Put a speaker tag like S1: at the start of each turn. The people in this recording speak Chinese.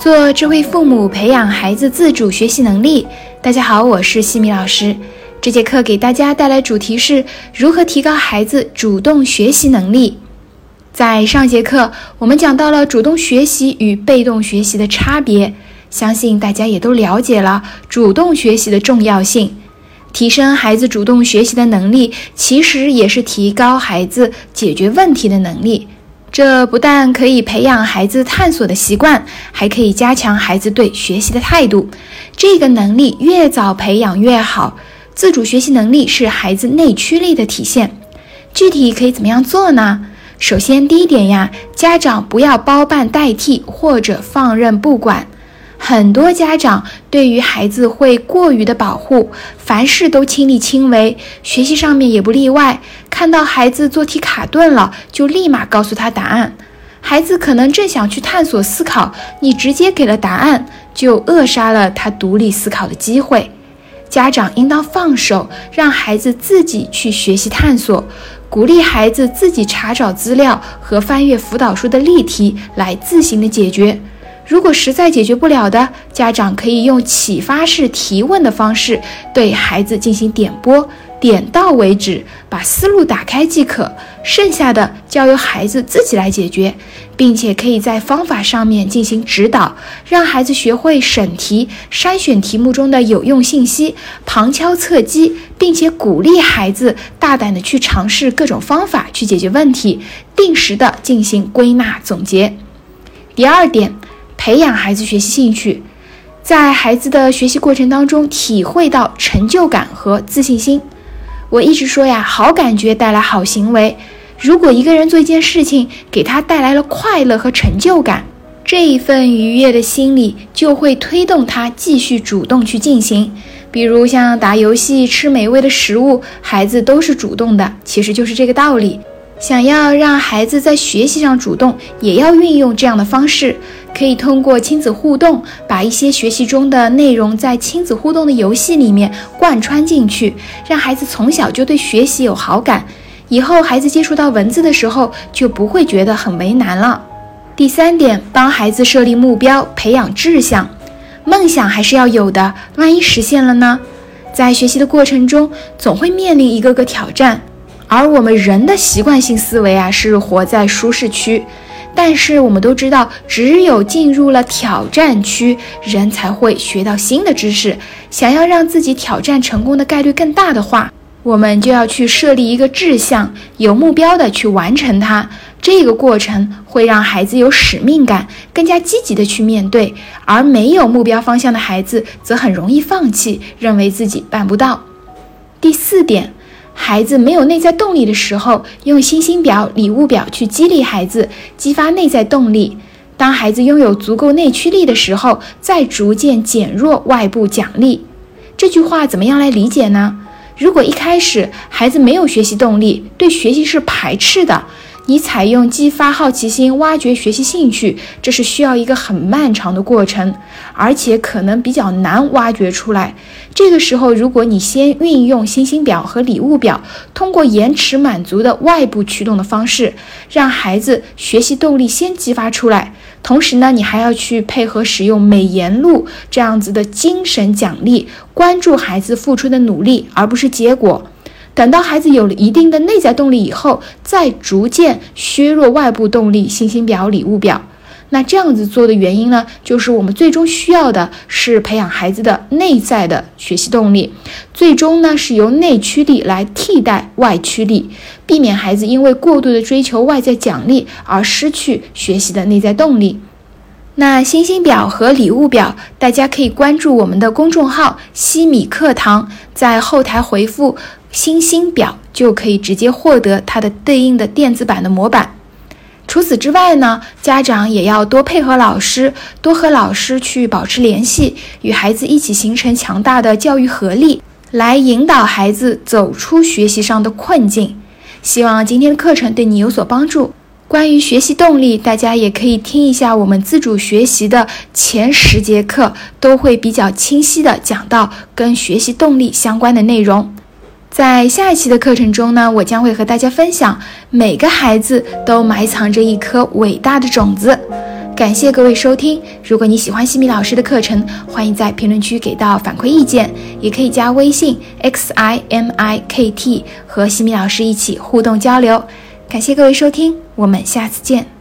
S1: 做智慧父母，培养孩子自主学习能力。大家好，我是西米老师。这节课给大家带来主题是如何提高孩子主动学习能力。在上节课，我们讲到了主动学习与被动学习的差别，相信大家也都了解了主动学习的重要性。提升孩子主动学习的能力，其实也是提高孩子解决问题的能力。这不但可以培养孩子探索的习惯，还可以加强孩子对学习的态度。这个能力越早培养越好。自主学习能力是孩子内驱力的体现。具体可以怎么样做呢？首先，第一点呀，家长不要包办代替或者放任不管。很多家长对于孩子会过于的保护，凡事都亲力亲为，学习上面也不例外。看到孩子做题卡顿了，就立马告诉他答案。孩子可能正想去探索思考，你直接给了答案，就扼杀了他独立思考的机会。家长应当放手，让孩子自己去学习探索，鼓励孩子自己查找资料和翻阅辅导书的例题来自行的解决。如果实在解决不了的，家长可以用启发式提问的方式对孩子进行点拨，点到为止，把思路打开即可。剩下的交由孩子自己来解决，并且可以在方法上面进行指导，让孩子学会审题、筛选题目中的有用信息、旁敲侧击，并且鼓励孩子大胆的去尝试各种方法去解决问题，定时的进行归纳总结。第二点。培养孩子学习兴趣，在孩子的学习过程当中体会到成就感和自信心。我一直说呀，好感觉带来好行为。如果一个人做一件事情给他带来了快乐和成就感，这一份愉悦的心理就会推动他继续主动去进行。比如像打游戏、吃美味的食物，孩子都是主动的，其实就是这个道理。想要让孩子在学习上主动，也要运用这样的方式。可以通过亲子互动，把一些学习中的内容在亲子互动的游戏里面贯穿进去，让孩子从小就对学习有好感。以后孩子接触到文字的时候，就不会觉得很为难了。第三点，帮孩子设立目标，培养志向。梦想还是要有的，万一实现了呢？在学习的过程中，总会面临一个个挑战。而我们人的习惯性思维啊，是活在舒适区。但是我们都知道，只有进入了挑战区，人才会学到新的知识。想要让自己挑战成功的概率更大的话，我们就要去设立一个志向，有目标的去完成它。这个过程会让孩子有使命感，更加积极的去面对。而没有目标方向的孩子，则很容易放弃，认为自己办不到。第四点。孩子没有内在动力的时候，用星星表、礼物表去激励孩子，激发内在动力。当孩子拥有足够内驱力的时候，再逐渐减弱外部奖励。这句话怎么样来理解呢？如果一开始孩子没有学习动力，对学习是排斥的。你采用激发好奇心、挖掘学习兴趣，这是需要一个很漫长的过程，而且可能比较难挖掘出来。这个时候，如果你先运用星星表和礼物表，通过延迟满足的外部驱动的方式，让孩子学习动力先激发出来，同时呢，你还要去配合使用美言录这样子的精神奖励，关注孩子付出的努力，而不是结果。等到孩子有了一定的内在动力以后，再逐渐削弱外部动力，星星表、礼物表。那这样子做的原因呢，就是我们最终需要的是培养孩子的内在的学习动力，最终呢是由内驱力来替代外驱力，避免孩子因为过度的追求外在奖励而失去学习的内在动力。那星星表和礼物表，大家可以关注我们的公众号“西米课堂”，在后台回复。星星表就可以直接获得它的对应的电子版的模板。除此之外呢，家长也要多配合老师，多和老师去保持联系，与孩子一起形成强大的教育合力，来引导孩子走出学习上的困境。希望今天的课程对你有所帮助。关于学习动力，大家也可以听一下我们自主学习的前十节课，都会比较清晰的讲到跟学习动力相关的内容。在下一期的课程中呢，我将会和大家分享，每个孩子都埋藏着一颗伟大的种子。感谢各位收听。如果你喜欢西米老师的课程，欢迎在评论区给到反馈意见，也可以加微信 x i m i k t 和西米老师一起互动交流。感谢各位收听，我们下次见。